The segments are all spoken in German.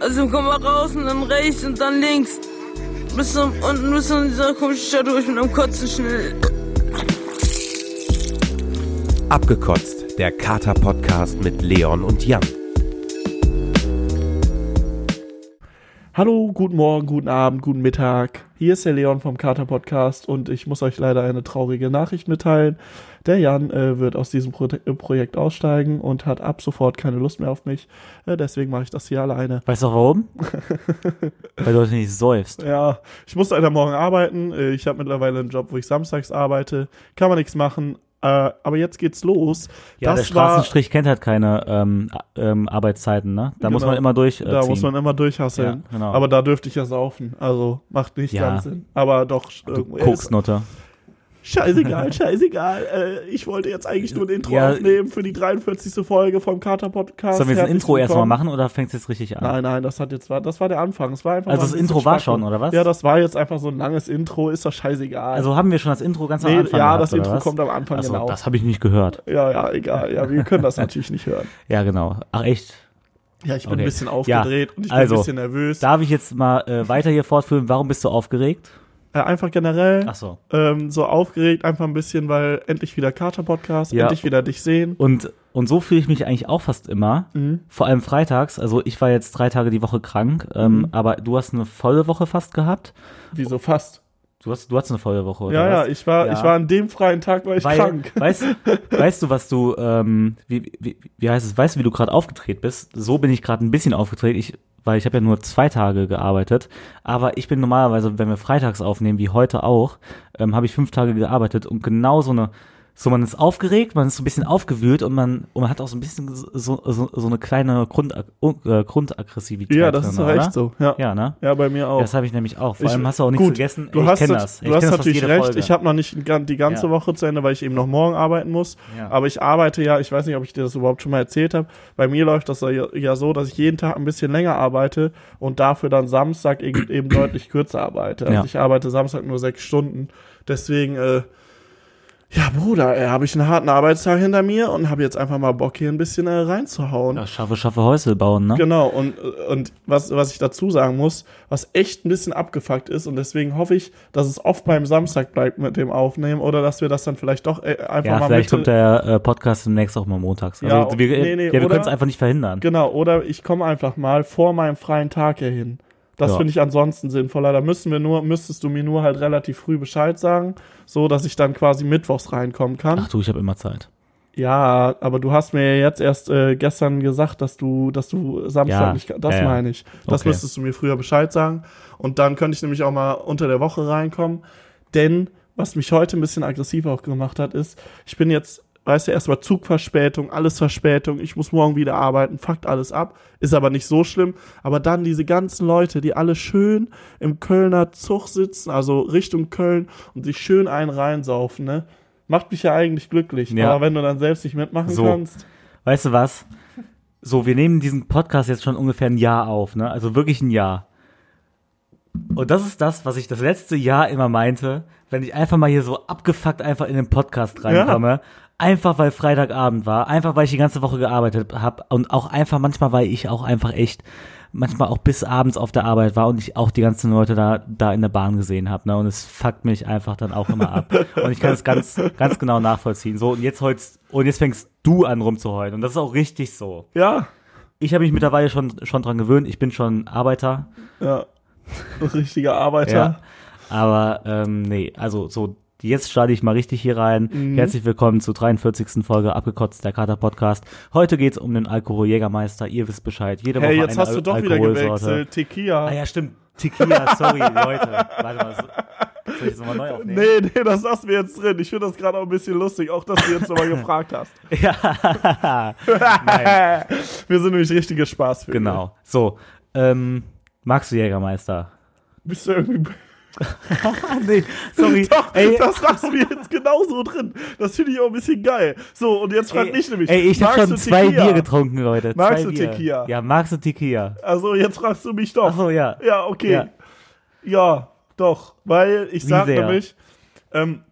Also komm mal raus und dann rechts und dann links. Bis zum, unten bis zu dieser komischen Stadt durch mit einem Kotzen schnell. Abgekotzt, der Kater-Podcast mit Leon und Jan. Hallo, guten Morgen, guten Abend, guten Mittag. Hier ist der Leon vom Kater Podcast und ich muss euch leider eine traurige Nachricht mitteilen. Der Jan äh, wird aus diesem Pro äh, Projekt aussteigen und hat ab sofort keine Lust mehr auf mich. Äh, deswegen mache ich das hier alleine. Weißt du warum? Weil du heute nicht säufst. Ja, ich muss leider morgen arbeiten. Äh, ich habe mittlerweile einen Job, wo ich samstags arbeite. Kann man nichts machen. Äh, aber jetzt geht's los. Ja, das der Straßenstrich kennt halt keine ähm, ähm, Arbeitszeiten, ne? Da muss Genau. man immer durch. Äh, Da ziehen. muss man immer durchhasseln. Ja, genau. Aber da dürfte ich ja saufen. Also macht nicht Ja. ganz Sinn. Aber doch. du irgendwo- Koksnutter. Scheißegal, scheißegal. Äh, ich wollte jetzt eigentlich nur ein Intro Ja. aufnehmen für die 43. Folge vom Kater Podcast. Sollen wir jetzt ein Intro erstmal machen oder fängst du jetzt richtig an? Nein, nein, das hat jetzt war, das war der Anfang. Es war einfach Also das ein Intro war schon, oder was? Ja, das war jetzt einfach so ein langes Intro, ist doch scheißegal. Also haben wir schon das Intro ganz am nee, Anfang ja, gehabt, das Intro was? kommt am Anfang Achso, genau. das habe ich nicht gehört. Ja, ja, egal. Ja, wir können das natürlich nicht hören. Ja, genau. Ach echt? Ja, ich bin Okay. ein bisschen aufgedreht und ich bin also, ein bisschen nervös. Darf ich jetzt mal äh, weiter hier fortführen? Warum bist du aufgeregt? Äh, einfach generell so. ähm, so aufgeregt, einfach ein bisschen, weil endlich wieder Kater-Podcast, Ja. endlich wieder dich sehen. Und, und so fühle ich mich eigentlich auch fast immer. Mhm. Vor allem freitags. Also ich war jetzt drei Tage die Woche krank, ähm, Mhm. aber du hast eine volle Woche fast gehabt. Wieso fast? Du hast, du hast eine volle Woche, oder Ja, ja, was? ich war, Ja. ich war an dem freien Tag, war ich Weil, krank. Weißt, weißt du, was du, ähm, wie, wie, wie heißt es, weißt du, wie du gerade aufgedreht bist? So bin ich gerade ein bisschen aufgedreht, ich, weil ich habe ja nur zwei Tage gearbeitet. Aber ich bin normalerweise, wenn wir freitags aufnehmen, wie heute auch, ähm, habe ich fünf Tage gearbeitet und genau so eine, so man ist aufgeregt, man ist so ein bisschen aufgewühlt und man, und man hat auch so ein bisschen so, so, so eine kleine Grund, äh, Grundaggressivität. Ja, das drin, ist doch oder? echt so. Ja, ja. Ja, ne? bei mir auch. Ja, das habe ich nämlich auch. Vor Ich- allem hast du auch nichts gut, vergessen. Du ich hast, kenne das, das. Ich du hast natürlich recht. Folge. Ich habe noch nicht die ganze Ja. Woche zu Ende, weil ich eben noch morgen arbeiten muss. Ja. Aber ich arbeite ja, ich weiß nicht, ob ich dir das überhaupt schon mal erzählt habe. Bei mir läuft das ja, ja so, dass ich jeden Tag ein bisschen länger arbeite und dafür dann Samstag eben, eben deutlich kürzer arbeite. Also Ja. ich arbeite Samstag nur sechs Stunden. Deswegen, äh, ja, Bruder, äh, habe ich einen harten Arbeitstag hinter mir und habe jetzt einfach mal Bock, hier ein bisschen äh, reinzuhauen. ja, schaffe, schaffe Häusel bauen, ne? Genau, und, und was, was ich dazu sagen muss, was echt ein bisschen abgefuckt ist, und deswegen hoffe ich, dass es oft beim Samstag bleibt mit dem Aufnehmen oder dass wir das dann vielleicht doch äh, einfach Ja, mal vielleicht kommt der äh, Podcast demnächst auch mal montags. Also Ja, wir, nee, nee, ja, wir können es einfach nicht verhindern. Genau, oder ich komme einfach mal vor meinem freien Tag hier hin. Das Ja. finde ich ansonsten sinnvoller. Da müssen wir nur, müsstest du mir nur halt relativ früh Bescheid sagen, so dass ich dann quasi mittwochs reinkommen kann. Ach du, ich habe immer Zeit. Ja, aber du hast mir jetzt erst äh, gestern gesagt, dass du, dass du Samstag Ja, nicht, das ja. meine ich. Das Okay. müsstest du mir früher Bescheid sagen. Und dann könnte ich nämlich auch mal unter der Woche reinkommen. Denn was mich heute ein bisschen aggressiver auch gemacht hat, ist, ich bin jetzt, weißt du, erstmal Zugverspätung, alles Verspätung, ich muss morgen wieder arbeiten, fuckt alles ab, ist aber nicht so schlimm. Aber dann diese ganzen Leute, die alle schön im Kölner Zug sitzen, also Richtung Köln und sich schön einen reinsaufen, ne? Macht mich ja eigentlich glücklich. Ja. Aber wenn du dann selbst nicht mitmachen So. kannst. Weißt du was? So, wir nehmen diesen Podcast jetzt schon ungefähr ein Jahr auf, ne? Also wirklich ein Jahr. Und das ist das, was ich das letzte Jahr immer meinte, wenn ich einfach mal hier so abgefuckt einfach in den Podcast reinkomme. Einfach weil Freitagabend war, einfach weil ich die ganze Woche gearbeitet habe und auch einfach manchmal, weil ich auch einfach echt manchmal auch bis abends auf der Arbeit war und ich auch die ganzen Leute da da in der Bahn gesehen habe, ne? Und es fuckt mich einfach dann auch immer ab. Und ich kann es ganz ganz genau nachvollziehen. So und jetzt heulst und jetzt fängst du an rumzuheulen und das ist auch richtig so. Ja, Ich habe mich mittlerweile schon schon dran gewöhnt. Ich bin schon Arbeiter, ja. Ein richtiger Arbeiter. ja. Aber ähm, nee, also so jetzt starte ich mal richtig hier rein. Mhm. Herzlich willkommen zur 43. Folge abgekotzt der Kater Podcast. Heute geht's um den Alkohol Jägermeister. Ihr wisst Bescheid. Jede Hey, Woche jetzt eine hast du Al doch wieder gewechselt. Tequila. Ah ja, stimmt. Tequila, sorry, Leute. Warte mal. so- Soll ich das nochmal neu aufnehmen? Nee, nee, das lassen wir jetzt drin. Ich finde das gerade auch ein bisschen lustig, auch dass du jetzt nochmal gefragt hast. Ja. Nein, Wir sind nämlich richtige Spaßvögel. genau. So, ähm, magst du Jägermeister? Bist du irgendwie. nee, sorry. Doch, ey, das lassen wir jetzt genauso drin. Das finde ich auch ein bisschen geil. So, und jetzt fragt mich nämlich. ey, ich habe schon zwei Tequila? Bier getrunken, Leute. Magst zwei du Bier. Tequila? Ja, magst du Tequila? Also, jetzt fragst du mich doch. Ach so, ja. Ja, okay. Ja. Ja, doch. Weil ich Wie sag sehr? nämlich, ähm,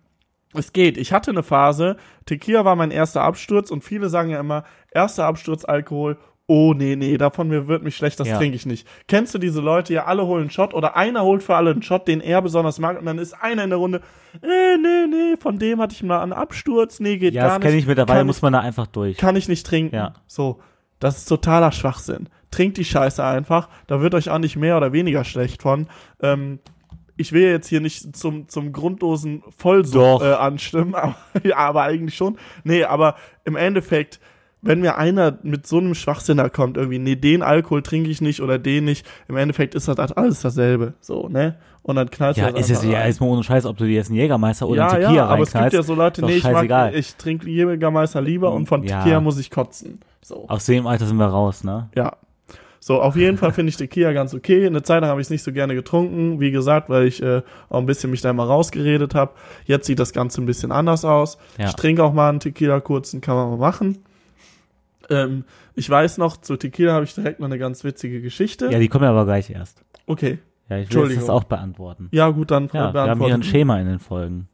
es geht. Ich hatte eine Phase, Tequila war mein erster Absturz und viele sagen ja immer, erster Absturz Alkohol oh nee, nee, davon mir wird mich schlecht, das Ja. trinke ich nicht. Kennst du diese Leute, ja, alle holen einen Shot oder einer holt für alle einen Shot, den er besonders mag und dann ist einer in der Runde, äh, nee, nee, von dem hatte ich mal einen Absturz, nee, geht Ja, gar das nicht. kenne ich mittlerweile, Kann muss man da einfach durch. kann ich nicht trinken. Ja. So, das ist totaler Schwachsinn. Trinkt die Scheiße einfach, da wird euch auch nicht mehr oder weniger schlecht von. Ähm, ich will jetzt hier nicht zum, zum grundlosen Vollsucht Doch. äh, anstimmen, aber, ja, aber eigentlich schon. Nee, aber im Endeffekt, wenn mir einer mit so einem Schwachsinn da kommt, irgendwie, nee, den Alkohol trinke ich nicht oder den nicht, im Endeffekt ist das halt alles dasselbe. So, ne? Und dann knallt Ja, das ist einfach ja rein. erstmal ohne Scheiß, ob du dir jetzt einen Jägermeister oder ja, einen Tequila ja, aber es gibt ja so Leute, ist nee, ich, mag, ich trinke Jägermeister lieber und von Ja. Tequila muss ich kotzen. So. Aus dem Alter sind wir raus, ne? Ja. So, auf jeden Fall finde ich Tequila ganz okay. Eine Zeit lang habe ich es nicht so gerne getrunken, wie gesagt, weil ich äh, auch ein bisschen mich da immer rausgeredet habe. Jetzt sieht das Ganze ein bisschen anders aus. Ja. Ich trinke auch mal einen Tequila kurzen, kann man mal machen. Ähm, ich weiß noch, zu Tequila habe ich direkt noch eine ganz witzige Geschichte. Ja, die kommen aber gleich erst. Okay. Ja, ich will das auch beantworten. Ja, gut, dann Ja, wir haben hier beantworten. ein Schema in den Folgen.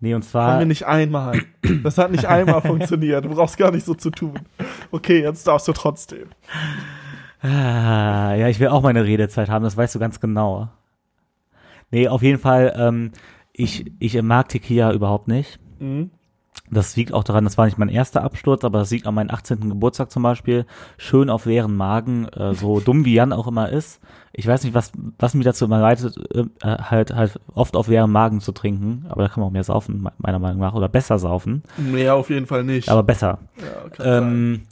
Nee, und Haben zwar, wir nicht einmal. Das hat nicht einmal funktioniert. Du brauchst gar nicht so zu tun. Okay, jetzt darfst du trotzdem. Ah, ja, ich will auch meine Redezeit haben, das weißt du ganz genau. Nee, auf jeden Fall, ähm, ich, ich mag Tequila überhaupt nicht. Mhm. Das liegt auch daran, das war nicht mein erster Absturz, aber das liegt an meinem 18. Geburtstag zum Beispiel. Schön auf leeren Magen, äh, so dumm wie Jan auch immer ist. Ich weiß nicht, was, was mich dazu immer leitet, äh, halt, halt oft auf leeren Magen zu trinken. Aber da kann man auch mehr saufen, me- meiner Meinung nach. Oder besser saufen. Nee, auf jeden Fall nicht. Aber besser. ja. Ähm,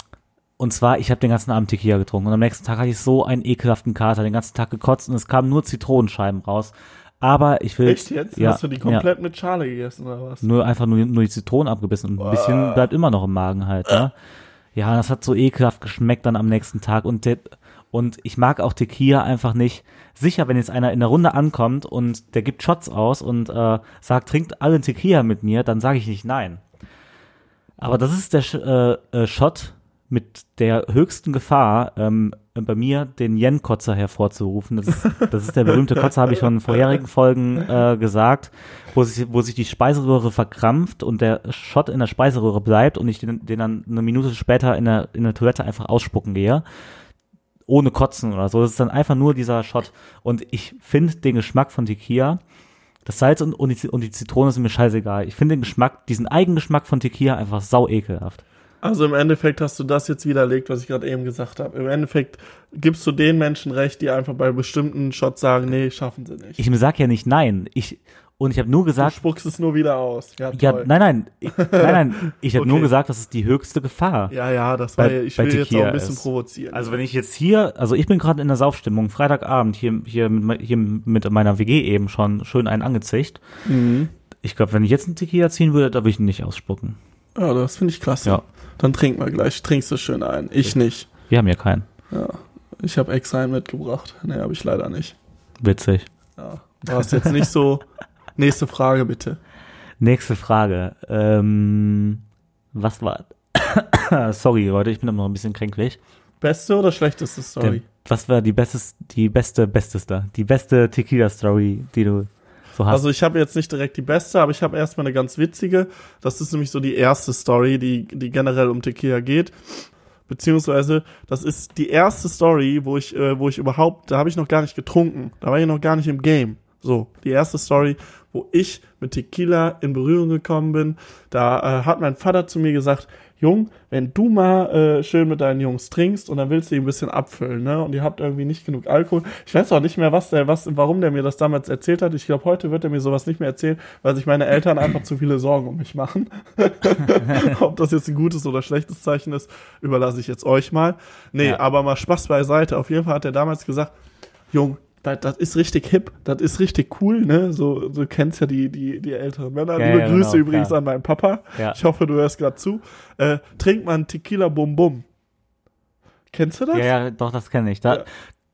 und zwar, ich habe den ganzen Abend Tequila getrunken und am nächsten Tag hatte ich so einen ekelhaften Kater, den ganzen Tag gekotzt und es kamen nur Zitronenscheiben raus. Aber ich will. Echt jetzt? Ja, Hast du die komplett mit Schale gegessen oder was? Ja, nur einfach nur, nur die Zitronen abgebissen und ein bisschen bleibt immer noch im Magen halt, ne? Ja, das hat so ekelhaft geschmeckt dann am nächsten Tag und der, und ich mag auch Tequila einfach nicht. Sicher, wenn jetzt einer in der Runde ankommt und der gibt Shots aus und äh, sagt, trinkt alle Tequila mit mir, dann sage ich nicht nein. Aber das ist der äh, äh, Shot mit der höchsten Gefahr, ähm, bei mir den Yen-Kotzer hervorzurufen. Das ist, das ist der berühmte Kotzer, habe ich schon in vorherigen Folgen äh, gesagt, wo sich, wo sich die Speiseröhre verkrampft und der Shot in der Speiseröhre bleibt und ich den, den dann eine Minute später in der, in der Toilette einfach ausspucken gehe. Ohne Kotzen oder so. Das ist dann einfach nur dieser Shot. Und ich finde den Geschmack von Tequila, das Salz und, und, die, und die Zitrone sind mir scheißegal. Ich finde den Geschmack, diesen Eigengeschmack von Tequila einfach sau ekelhaft. Also im Endeffekt hast du das jetzt widerlegt, was ich gerade eben gesagt habe. Im Endeffekt gibst du den Menschen recht, die einfach bei bestimmten Shots sagen, nee, schaffen sie nicht. Ich sag ja nicht nein. Ich, und ich habe nur du gesagt, spuckst es nur wieder aus. Ja, ja, nein, nein, ich, nein, nein, ich habe nur Okay. gesagt, das ist die höchste Gefahr. ja, ja, das war Bei- ja, ich will jetzt auch ein bisschen ist- provozieren. Also wenn ich jetzt hier, also ich bin gerade in der Saufstimmung, Freitagabend hier, hier, mit, hier mit meiner WG eben schon schön einen angezischt. mhm. Ich glaube, wenn ich jetzt einen Tequila ziehen würde, da würde ich ihn nicht ausspucken. Ja, das finde ich klasse. Ja. Dann trink mal gleich. Trinkst du schön ein. Ich nicht. Wir haben ja keinen. Ja. Ich habe extra einen mitgebracht. Nee, habe ich leider nicht. Witzig. Ja. War es jetzt nicht so. Nächste Frage bitte. Nächste Frage. Ähm, was war? Sorry, Leute, ich bin immer noch ein bisschen kränklich. Beste oder schlechteste Story? Der, was war die bestes, die beste, besteste, die beste Tequila-Story, die du so hast? Also ich habe jetzt nicht direkt die beste, aber ich habe erstmal eine ganz witzige. Das ist nämlich so die erste Story, die, die generell um Tequila geht. Beziehungsweise, das ist die erste Story, wo ich, äh, wo ich überhaupt, da habe ich noch gar nicht getrunken. Da war ich noch gar nicht im Game. So, die erste Story, wo ich mit Tequila in Berührung gekommen bin. Da äh, hat mein Vater zu mir gesagt, Jung, wenn du mal äh, schön mit deinen Jungs trinkst und dann willst du die ein bisschen abfüllen, ne? Und ihr habt irgendwie nicht genug Alkohol. Ich weiß auch nicht mehr, was der, was, warum der mir das damals erzählt hat. Ich glaube, heute wird er mir sowas nicht mehr erzählen, weil sich meine Eltern einfach zu viele Sorgen um mich machen. Ob das jetzt ein gutes oder schlechtes Zeichen ist, überlasse ich jetzt euch mal. Nee, Ja. aber mal Spaß beiseite. Auf jeden Fall hat er damals gesagt, Jung, das, das ist richtig hip, das ist richtig cool, ne? So, du kennst ja die, die, die älteren Männer. Ja, Liebe ja, Grüße genau, übrigens klar. an meinen Papa. Ja. Ich hoffe, du hörst gerade zu. Äh, trink mal einen Tequila Bum Bum. Kennst du das? ja, ja, doch, das kenne ich. Da, Ja.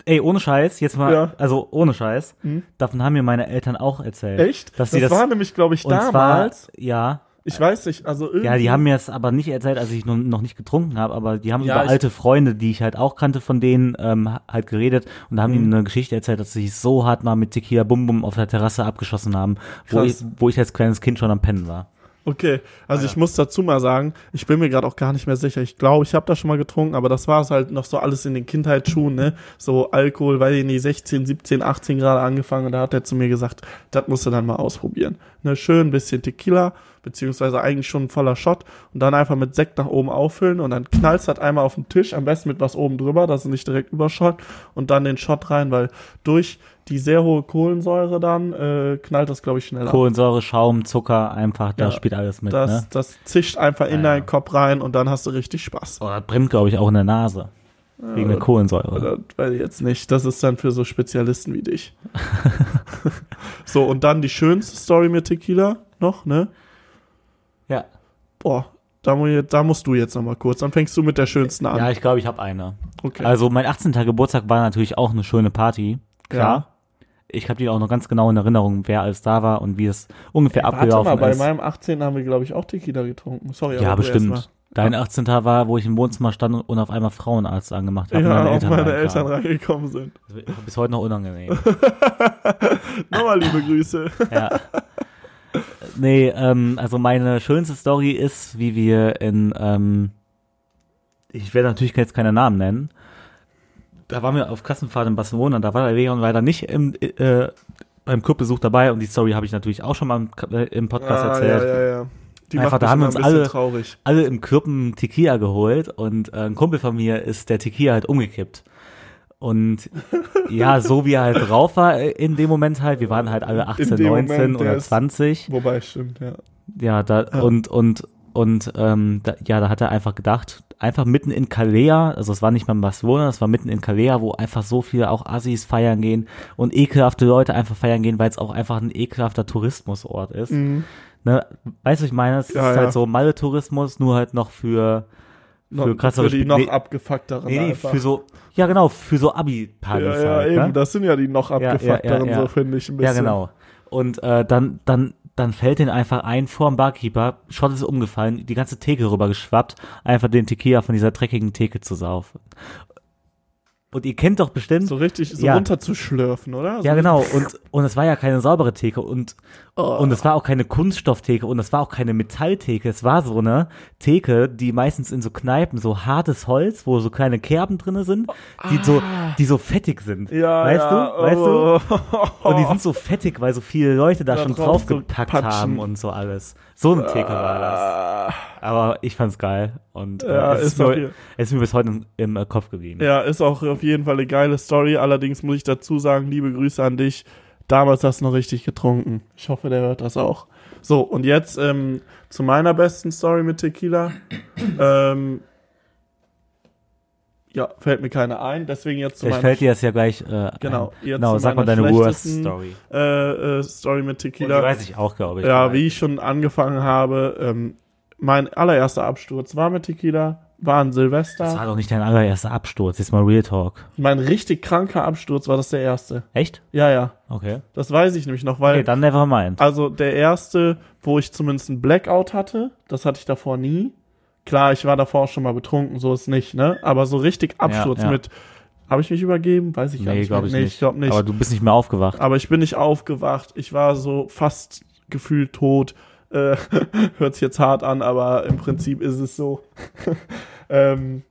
Ey, ohne Scheiß, jetzt mal, Ja. also ohne Scheiß, Hm? davon haben mir meine Eltern auch erzählt. Echt? Dass sie das, war nämlich, glaube ich, damals. zwar, ja, ich weiß nicht, also irgendwie. ja, die haben mir das aber nicht erzählt, als ich noch, nicht getrunken habe, aber die haben Ja, über alte Freunde, die ich halt auch kannte von denen, ähm, halt geredet und da haben Mhm. die eine Geschichte erzählt, dass sie sich so hart mal mit Tequila Bum Bum auf der Terrasse abgeschossen haben, wo ich, wo ich als kleines Kind schon am Pennen war. Okay, also Ah, ja. ich muss dazu mal sagen, ich bin mir gerade auch gar nicht mehr sicher. Ich glaube, ich habe da schon mal getrunken, aber das war es halt noch so alles in den Kindheitsschuhen, ne? So Alkohol, weil ich nicht 16, 17, 18 gerade angefangen und da hat er zu mir gesagt, das musst du dann mal ausprobieren. Ne, schön ein bisschen Tequila, beziehungsweise eigentlich schon ein voller Shot und dann einfach mit Sekt nach oben auffüllen und dann knallst das einmal auf den Tisch, am besten mit was oben drüber, dass es nicht direkt überschott und dann den Shot rein, weil durch die sehr hohe Kohlensäure dann äh, knallt das, glaube ich, schneller. Kohlensäure, Schaum, Zucker, einfach, da Ja, spielt alles mit, Das, ne? das zischt einfach in Ja, deinen Kopf rein und dann hast du richtig Spaß. Oh, das brennt, glaube ich, auch in der Nase. Wegen der Kohlensäure. Ich jetzt nicht. Das ist dann für so Spezialisten wie dich. so, und dann die schönste Story mit Tequila noch, ne? Ja. Boah, da, da musst du jetzt nochmal kurz. Dann fängst du mit der schönsten an. Ja, ich glaube, ich habe eine. okay. Also mein 18. Geburtstag war natürlich auch eine schöne Party. Klar. Ja. Ich habe die auch noch ganz genau in Erinnerung, wer alles da war und wie es ungefähr Warte abgelaufen mal, bei ist. meinem 18. haben wir, glaube ich, auch Tequila getrunken. Sorry, ja, aber erst bestimmt. Dein 18. war, wo ich im Wohnzimmer stand und auf einmal Frauenarzt angemacht habe. Ja, und auch meine. Eltern reingekommen sind. Bis heute noch unangenehm. Nochmal liebe Grüße. ja. Nee, ähm, also meine schönste Story ist, wie wir in, ähm, ich werde natürlich jetzt keine Namen nennen. Da waren wir auf Klassenfahrt in Barcelona, da war der Leon leider nicht im, äh, beim Clubbesuch dabei und die Story habe ich natürlich auch schon mal im, äh, im Podcast Ah, erzählt. ja, ja, ja. Die Einfach, da haben immer uns alle- traurig. alle im Kirpen Tequila geholt und äh, ein Kumpel von mir ist der Tequila halt umgekippt. Und ja, so wie er halt drauf war äh, in dem Moment halt, wir waren halt alle 18, dem 19 Moment, der oder ist- 20. Wobei, stimmt, ja. Ja, da und und und ähm, da, ja, da hat er einfach gedacht, einfach mitten in Calea, also es war nicht mal in Barcelona, es war mitten in Calea, wo einfach so viele auch Assis feiern gehen und ekelhafte Leute einfach feiern gehen, weil es auch einfach ein ekelhafter Tourismusort ist. Mhm. Ne, weißt du, ich meine, es Ja, ist ja. halt so Malle-Tourismus, nur halt noch für Noch, für krassere für die Sp- noch nee, abgefuckteren Nee, nee, für so, ja genau, für so Abi-Partys ja, ja, halt, eben, ne? das sind ja die noch ja, ja, abgefuckteren, ja. so finde ich ein Ja, bisschen. genau. Und äh, dann, dann, dann fällt den einfach ein vor dem Barkeeper, Schott ist umgefallen, die ganze Theke rüber geschwappt, einfach den Tequila von dieser dreckigen Theke zu saufen. Und ihr kennt doch bestimmt. So richtig so Ja. runterzuschlürfen, oder? ja, so genau. Und, und es war ja keine saubere Theke und, Oh. und es war auch keine Kunststofftheke und es war auch keine Metalltheke. Es war so eine Theke, die meistens in so Kneipen so hartes Holz, wo so kleine Kerben drinne sind, die so, die so fettig sind. Ja, weißt ja, du? Weißt du? oh. Und die sind so fettig, weil so viele Leute da Da schon drauf so draufgepackt patschen. haben und so alles. So eine Theke war das. Ah, Aber ich fand's geil. Und äh, Ja, es, ist mir, es ist mir bis heute im, im Kopf geblieben. Ja, ist auch auf jeden Fall eine geile Story. Allerdings muss ich dazu sagen, liebe Grüße an dich. Damals hast du noch richtig getrunken. Ich hoffe, der hört das auch. So, und jetzt ähm, zu meiner besten Story mit Tequila. ähm, ja, fällt mir keine ein. Deswegen jetzt zu Vielleicht meiner fällt dir das ja gleich äh, Genau, ein. jetzt Genau, zu sag mal deine Worst Story. äh, äh, Story mit Und die Tequila. weiß ich auch, glaube ich. Ja, wie ich schon angefangen habe, ähm, mein allererster Absturz war mit Tequila, war ein Silvester. Das war doch nicht dein allererster Absturz. Jetzt mal Real Talk. mein richtig kranker Absturz war das der erste. Echt? Ja, ja. Okay. Das weiß ich nämlich noch, weil, Okay, dann never mind. also der erste, wo ich zumindest einen Blackout hatte, das hatte ich davor nie. Klar, ich war davor auch schon mal betrunken, so ist nicht, ne? Aber so richtig Absturz ja. mit, habe ich mich übergeben? Weiß ich gar Nee, nicht. glaube mehr. ich nee, nicht. ich glaube nicht. Aber du bist nicht mehr aufgewacht. Aber ich bin nicht aufgewacht. Ich war so fast gefühlt tot. Äh, hört sich jetzt hart an, aber im Prinzip ist es so. ähm,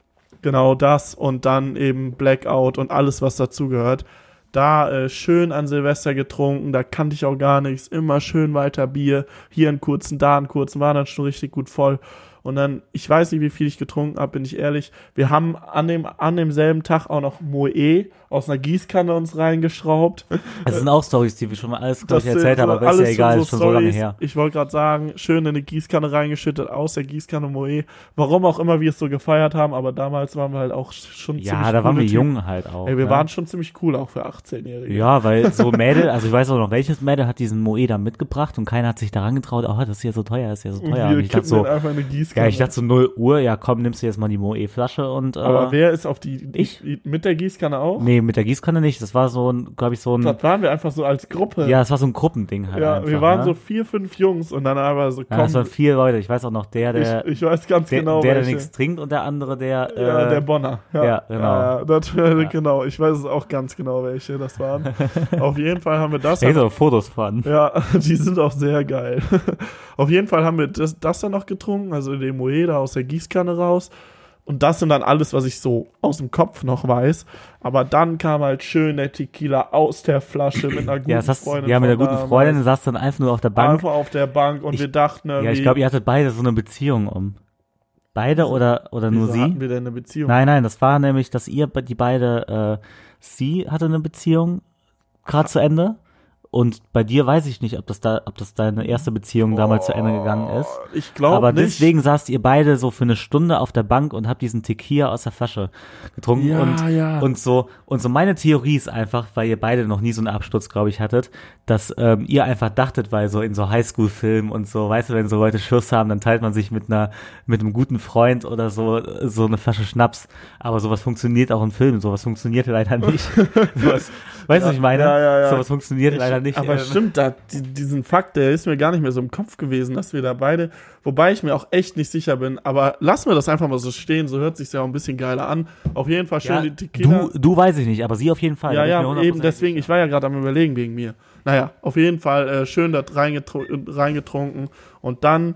genau das und dann eben Blackout und alles, was dazugehört. Da äh, schön an Silvester getrunken, da kannte ich auch gar nichts. Immer schön weiter Bier. Hier einen kurzen, da einen kurzen, war dann schon richtig gut voll. Und dann, ich weiß nicht, wie viel ich getrunken habe, bin ich ehrlich. Wir haben an, dem, an demselben Tag auch noch Moe aus einer Gießkanne uns reingeschraubt. Das sind auch Stories, die wir schon mal alles, glaube ich, erzählt haben, aber ist ja egal, ist schon so lange Storys. her. Ich wollte gerade sagen, schön in eine Gießkanne reingeschüttet, aus der Gießkanne Moe. Warum auch immer wir es so gefeiert haben, aber damals waren wir halt auch schon Ja, ziemlich da waren wir jung halt auch. Ey, wir ne? waren schon ziemlich cool auch für 18-Jährige. Ja, weil so Mädel, also ich weiß auch noch, welches Mädel hat diesen Moe da mitgebracht und keiner hat sich daran getraut, oh, das ist ja so teuer, das ist ja so teuer. Und ich dachte so, ja, ich dachte so 0 Uhr, ja komm, nimmst du jetzt mal die Moe-Flasche und äh, aber wer ist auf die, Ich? mit der Gießkanne auch? Nee, nee, mit der Gießkanne nicht. Das war so ein, glaube ich, so ein. Das waren wir einfach so als Gruppe. Ja, es war so ein Gruppending halt. Ja, einfach, wir waren ne? so vier, fünf Jungs und dann aber so, Ja, komm, es waren vier Leute. Ich weiß auch noch, der, der, ich, ich weiß ganz der, genau, der, der nichts trinkt und der andere, der. Ja, äh, der Bonner. Ja, ja, genau. Ja, ja, das, äh, genau. Ich weiß es auch ganz genau, welche das waren. Auf jeden Fall haben wir das. Da gibt auch Fotos von. Ja, die sind auch sehr geil. Auf jeden Fall haben wir das, das dann noch getrunken, also den Moeda aus der Gießkanne raus. Und das sind dann alles, was ich so aus dem Kopf noch weiß. Aber dann kam halt schön der Tequila aus der Flasche mit einer guten Ja, hast, Freundin. ja, mit von guten. Freundin saß dann einfach nur auf der Bank. Einfach auf der Bank und Ich- wir dachten Ja, ich glaube, ihr hattet beide so eine Beziehung um. Beide oder, oder nur sie? hatten wir denn eine Beziehung? Nein, nein, das war nämlich, dass ihr die beide, äh, sie hatte eine Beziehung gerade zu Ende und bei dir weiß ich nicht, ob das da, ob das deine erste Beziehung damals zu Ende gegangen ist. Oh, Ich glaube Aber nicht. deswegen saßt ihr beide so für eine Stunde auf der Bank und habt diesen Tequila aus der Flasche getrunken Ja, und ja. und so und so meine Theorie ist einfach, weil ihr beide noch nie so einen Absturz, glaube ich, hattet, dass ähm, ihr einfach dachtet, weil so in so Highschool-Filmen und so, weißt du, wenn so Leute Schuss haben, dann teilt man sich mit einer mit einem guten Freund oder so so eine Flasche Schnaps. Aber sowas funktioniert auch in Filmen, sowas funktioniert leider nicht. sowas, weißt du, was ich meine? Ja, ja, ja. Sowas funktioniert Ich- leider nicht. Aber ähm. stimmt, da, die, diesen Fakt, der ist mir gar nicht mehr so im Kopf gewesen, dass wir da beide, wobei ich mir auch echt nicht sicher bin, aber lassen wir das einfach mal so stehen, so hört sich ja auch ein bisschen geiler an. Auf jeden Fall schön Ja, die Tequila. du, du weiß ich nicht, aber sie auf jeden Fall. ja, da ja, eben 100% deswegen, ich war ja gerade am überlegen wegen mir. Naja, auf jeden Fall äh, schön das reingetru reingetrunken und dann,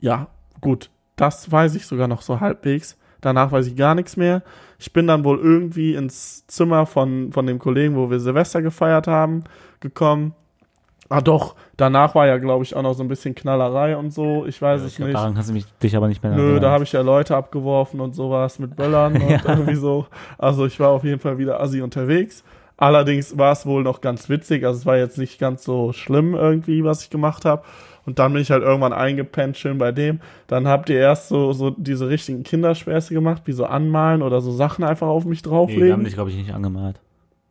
ja, gut, das weiß ich sogar noch so halbwegs. Danach weiß ich gar nichts mehr. Ich bin dann wohl irgendwie ins Zimmer von, von dem Kollegen, wo wir Silvester gefeiert haben, gekommen. Ah doch, danach war ja, glaube ich, auch noch so ein bisschen Knallerei und so. Ich weiß Ich es glaub, nicht. daran kannst du mich, dich aber nicht mehr Nö, erinnern. da habe ich ja Leute abgeworfen und sowas mit Böllern und Ja. irgendwie so. Also ich war auf jeden Fall wieder assi unterwegs. Allerdings war es wohl noch ganz witzig. Also es war jetzt nicht ganz so schlimm irgendwie, was ich gemacht habe. Und dann bin ich halt irgendwann eingepennt, schön bei dem. Dann habt ihr erst so, so diese richtigen Kinderspäße gemacht, wie so anmalen oder so Sachen einfach auf mich nee, wir haben drauflegen. dich, glaube ich, nicht angemalt.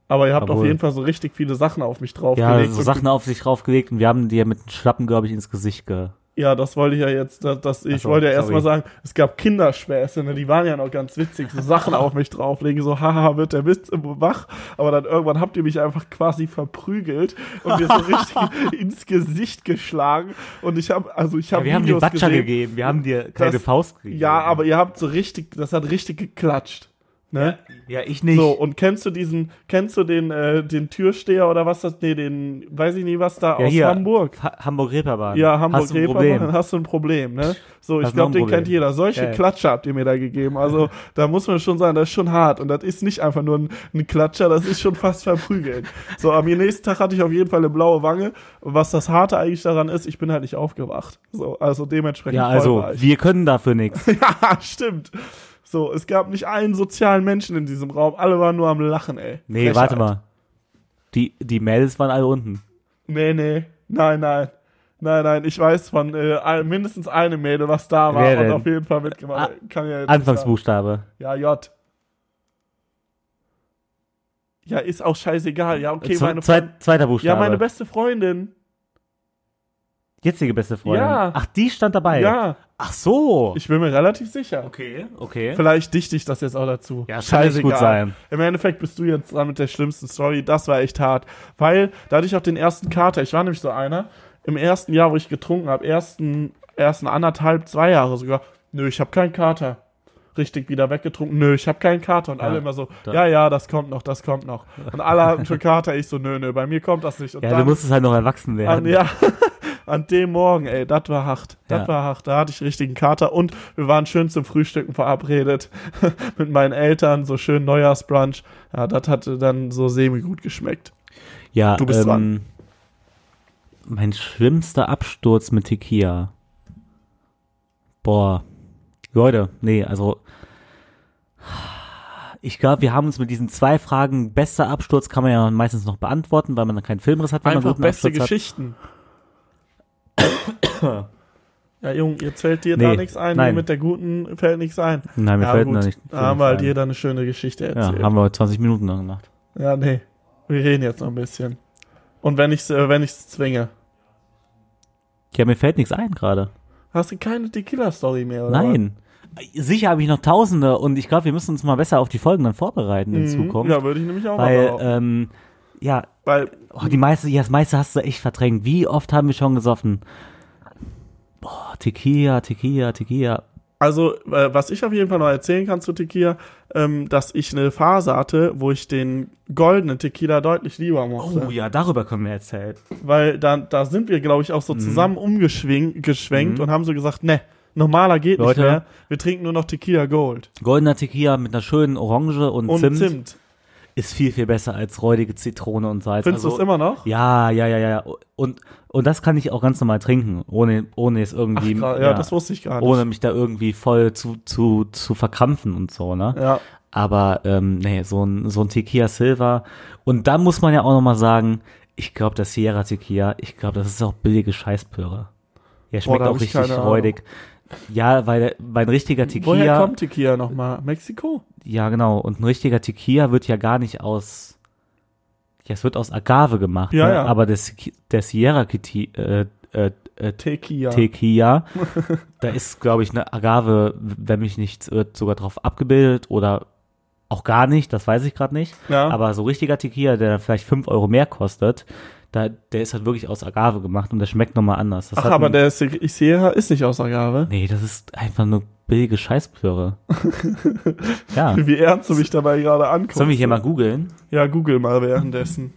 Aber ihr habt auf Obwohl- jeden Fall so richtig viele Sachen auf mich Ja, draufgelegt. so Und Sachen auf sich draufgelegt und wir haben dir mit Schlappen, glaube ich, ins Gesicht ge... Ja, das wollte ich ja jetzt, das, das, ich so, wollte ja erstmal sagen, es gab Kinderspäße, ne, die waren ja noch ganz witzig, so Sachen auf mich drauflegen, so haha, wird der Witz immer wach, aber dann irgendwann habt ihr mich einfach quasi verprügelt und mir so richtig ins Gesicht geschlagen. Und ich habe, also ich Ja, habe wir haben dir Videos Batscher gegeben, wir haben dir keine Das- Faust gegeben. ja, aber ihr habt so richtig, das hat richtig geklatscht, ne? Ja, ich nicht. So, und kennst du diesen, kennst du den, äh, den Türsteher oder was das, nee, den, weiß ich nicht, was da ja, aus hier, Hamburg? Ha Hamburg-Reeperbahn. Ja, Hamburg Hast du ein Reeperbahn, Problem. dann hast du ein Problem, ne? So, ich Hast noch glaube, den kennt jeder. Solche Ja. Klatscher habt ihr mir da gegeben. Also, da muss man schon sagen, das ist schon hart. Und das ist nicht einfach nur ein, ein Klatscher, das ist schon fast verprügeln. So, am nächsten Tag hatte ich auf jeden Fall eine blaue Wange. Und was das Harte eigentlich daran ist, ich bin halt nicht aufgewacht. So, also dementsprechend Ja, also, ich. wir können dafür nichts. Ja, stimmt. So, es gab nicht einen sozialen Menschen in diesem Raum. Alle waren nur am Lachen, ey. Nee, Frechheit. warte mal. Die, die Mädels waren alle unten. Nee, nee. Nein, nein. Nein, nein, ich weiß von äh, mindestens einem Mädel, was da war Wer und denn? auf jeden Fall mitgemacht. Kann ja jetzt Anfangsbuchstabe. Ja, J. Ja, ist auch scheißegal. Ja, okay, meine Freundin. zweiter Buchstabe. Ja, meine beste Freundin. Jetzige beste Freundin. Ja. Ach, die stand dabei. Ja, Ach so. ich bin mir relativ sicher. okay, okay. Vielleicht dichte ich das jetzt auch dazu. Ja, echt gut sein. Im Endeffekt bist du jetzt dran mit der schlimmsten Story. Das war echt hart. Weil da hatte ich auch den ersten Kater. Ich war nämlich so einer. Im ersten Jahr, wo ich getrunken habe, ersten, ersten anderthalb, zwei Jahre sogar. Nö, ich habe keinen Kater. Richtig wieder weggetrunken. Nö, ich habe keinen Kater. Und Ja, alle immer so, da- ja, ja, das kommt noch, das kommt noch. Und alle hatten schon Kater. Ich so, nö, nö, bei mir kommt das nicht. Und Ja, dann, du musstest halt noch erwachsen an, werden. ja, an dem Morgen, ey, das war hart. Das Ja. war hart. Da hatte ich richtigen Kater und wir waren schön zum Frühstücken verabredet mit meinen Eltern, so schön Neujahrsbrunch. Ja, das hatte dann so semi gut geschmeckt. Ja, Du bist ähm, dran. Mein schlimmster Absturz mit Tequila. Boah. Leute, nee, also. Ich glaube, wir haben uns mit diesen zwei Fragen, bester Absturz kann man ja meistens noch beantworten, weil man dann keinen Filmriss hat, wenn man Einfach einen guten beste Absturz hat. Ja, Junge, jetzt fällt dir Nee, da nichts ein. nein. Mit der guten fällt nichts ein. Nein, mir ja, fällt gut. noch nicht. Da haben wir halt jeder eine schöne Geschichte Ja, erzählt. haben wir heute 20 Minuten lang gemacht. Ja, nee. Wir reden jetzt noch ein bisschen. Und wenn ich äh, wenn ich's zwinge. Ja, mir fällt nichts ein gerade. Hast du keine Tequila-Story mehr, oder? Nein. sicher habe ich noch Tausende und ich glaube, wir müssen uns mal besser auf die Folgen dann vorbereiten in Zukunft. Mhm. Ja, würde ich nämlich auch weil, mal behaupten. ähm, ja, Weil, oh, die meiste, ja, das meiste hast du echt verdrängt. Wie oft haben wir schon gesoffen? Boah, Tequila, Tequila, Tequila. also, äh, was ich auf jeden Fall noch erzählen kann zu Tequila, ähm, dass ich eine Phase hatte, wo ich den goldenen Tequila deutlich lieber mochte. Oh ja, darüber können wir erzählen. Weil da, da sind wir, glaube ich, auch so Mhm. zusammen umgeschwenkt geschwenkt und haben so gesagt, ne, normaler geht Leute. nicht mehr. Wir trinken nur noch Tequila Gold. Goldener Tequila mit einer schönen Orange und, Und Zimt, Zimt. Ist viel, viel besser als räudige Zitrone und Salz. Findest du Also- es immer noch? Ja, ja, ja, ja. Und, und das kann ich auch ganz normal trinken, ohne, ohne es irgendwie, Gra- ja, das wusste ich gar nicht. ohne mich da irgendwie voll zu, zu, zu verkrampfen und so, ne? Ja, Aber, ähm, nee, so ein, so ein Tequila Silver. Und da muss man ja auch nochmal sagen, ich glaube, der Sierra Tequila, ich glaube, das ist auch billige Scheißpöre. Ja, schmeckt hab auch ich richtig keine Ahnung. Ja, weil, weil ein richtiger woher Tequila, kommt Tequila nochmal? Mexiko? ja genau, und ein richtiger Tequila wird ja gar nicht aus, ja, es wird aus Agave gemacht, Ja, ne? ja. aber der, der Sierra Kiti- äh, äh, äh, Tequila. Tequila, da ist, glaube ich, eine Agave, wenn mich nichts irrt, sogar drauf abgebildet oder auch gar nicht, das weiß ich gerade nicht. Ja. Aber so richtiger Tequila, der vielleicht 5 Euro mehr kostet, da, der ist halt wirklich aus Agave gemacht und der schmeckt nochmal anders. Das Ach, aber der Se- Sierra ist nicht aus Agave. Nee, das ist einfach nur billige Scheißplöre. ja. Wie ernst du mich dabei gerade anguckst. Sollen wir hier mal googeln? Ja, google mal währenddessen.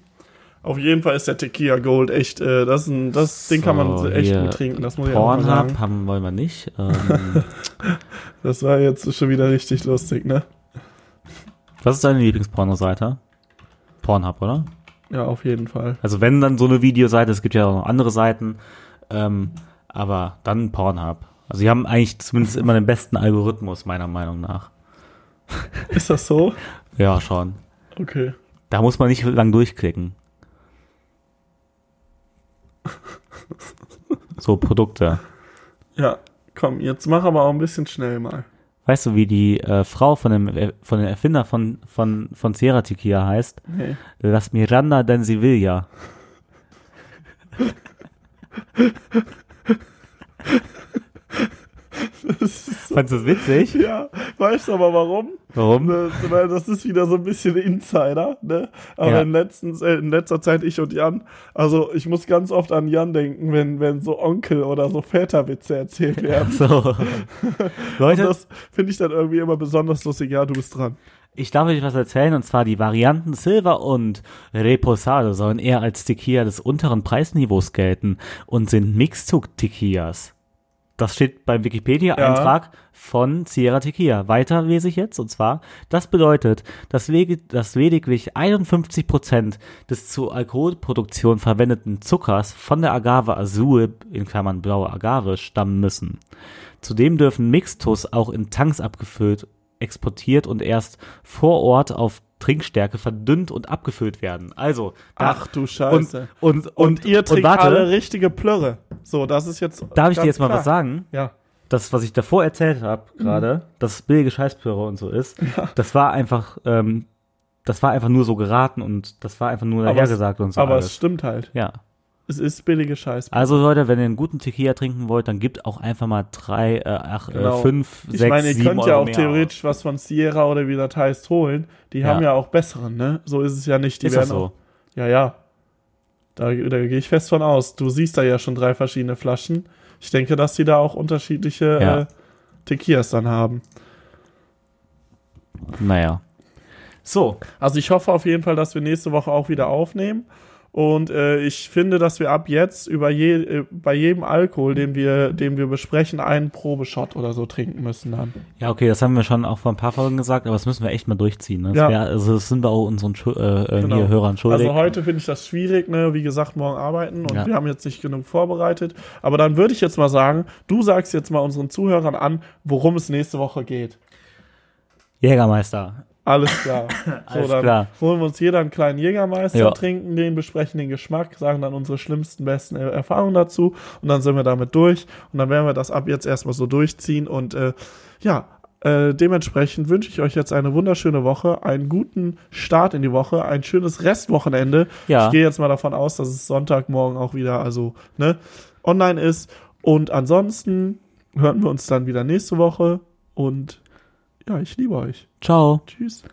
Auf jeden Fall ist der Tequila Gold echt, äh, das, ist ein, das Ding kann man So, echt gut trinken, das muss ich auch mal sagen. Pornhub haben wollen wir nicht. Ähm, Das war jetzt schon wieder richtig lustig, ne? was ist deine Lieblingspornoseite? Pornhub, oder? Ja, auf jeden Fall. Also wenn dann so eine Videoseite, es gibt ja auch noch andere Seiten, ähm, aber dann Pornhub. Also die haben eigentlich zumindest immer den besten Algorithmus, meiner Meinung nach. Ist das so? Ja, schon. Okay. Da muss man nicht lang durchklicken. So Produkte. Ja, komm, jetzt mach aber auch ein bisschen schnell mal. Weißt du, wie die äh, Frau von dem, äh, von dem Erfinder von, von, von Sierra Tequila heißt? Nee. Las Miranda de Sevilla. Fandest du das witzig? Ja, weißt du aber warum? Warum? Weil das ist wieder so ein bisschen Insider, ne? Aber Ja. in, letztens, äh, in letzter Zeit ich und Jan, also ich muss ganz oft an Jan denken, wenn, wenn so Onkel oder so Väterwitze erzählt werden. So. Leute, Das finde ich dann irgendwie immer besonders lustig. Ja, du bist dran. ich darf euch was erzählen, und zwar die Varianten Silver und Reposado sollen eher als Tequila des unteren Preisniveaus gelten und sind Mixzug-Tequilas. Das steht beim Wikipedia-Eintrag von Sierra Tequila. Weiter lese ich jetzt, und zwar, das bedeutet, dass, dass lediglich 51% des zur Alkoholproduktion verwendeten Zuckers von der Agave Azul, in Klammern blaue Agave, stammen müssen. Zudem dürfen Mixtus auch in Tanks abgefüllt, exportiert und erst vor Ort auf Trinkstärke verdünnt und abgefüllt werden. Also, Ach du Scheiße. Und, und, Und, ihr trinkt warte, alle richtige Plörre. So, das ist jetzt. darf ich dir jetzt mal klar. was sagen? Ja. das, was ich davor erzählt habe, Mhm. gerade, dass es billige Scheißpöre und so ist, das war einfach, ähm, das war einfach nur so geraten und das war einfach nur es- dahergesagt und so Aber es alles. stimmt halt. Ja. Es ist billige Scheiße. Also Leute, wenn ihr einen guten Tequila trinken wollt, dann gebt auch einfach mal drei, äh, ach, Genau. äh, fünf, Ich sechs, meine, ihr könnt Euro ja auch theoretisch was von Sierra oder wie das heißt holen. Die Ja. haben ja auch besseren, ne? So ist es ja nicht. Die Ist das werden so? Auch, ja, ja. Da, da gehe ich fest von aus. Du siehst da ja schon drei verschiedene Flaschen. Ich denke, dass die da auch unterschiedliche Ja. äh, Tequilas dann haben. Naja. So, Also ich hoffe auf jeden Fall, dass wir nächste Woche auch wieder aufnehmen. Und äh, ich finde, dass wir ab jetzt über je, äh, bei jedem Alkohol, den wir, den wir besprechen, einen Probeshot oder so trinken müssen dann. ja, okay, das haben wir schon auch vor ein paar Folgen gesagt, aber das müssen wir echt mal durchziehen. Ne? Das Ja. wär, also das sind wir auch unseren Schu äh, äh, Genau. Hörern schuldig. Also heute finde ich das schwierig, ne? Wie gesagt, morgen arbeiten und Ja. wir haben jetzt nicht genug vorbereitet. Aber dann würde ich jetzt mal sagen, du sagst jetzt mal unseren Zuhörern an, worum es nächste Woche geht. Jägermeister. Alles klar. Alles so, dann klar. holen wir uns jeder einen kleinen Jägermeister, Ja. trinken den, besprechen den Geschmack, sagen dann unsere schlimmsten, besten Er- Erfahrungen dazu und dann sind wir damit durch. Und dann werden wir das ab jetzt erstmal so durchziehen. Und äh, ja, äh, dementsprechend wünsche ich euch jetzt eine wunderschöne Woche, einen guten Start in die Woche, ein schönes Restwochenende. Ja. Ich gehe jetzt mal davon aus, dass es Sonntagmorgen auch wieder also ne, online ist. Und ansonsten hören wir uns dann wieder nächste Woche. Und ja, ich liebe euch. Ciao. Tschüss.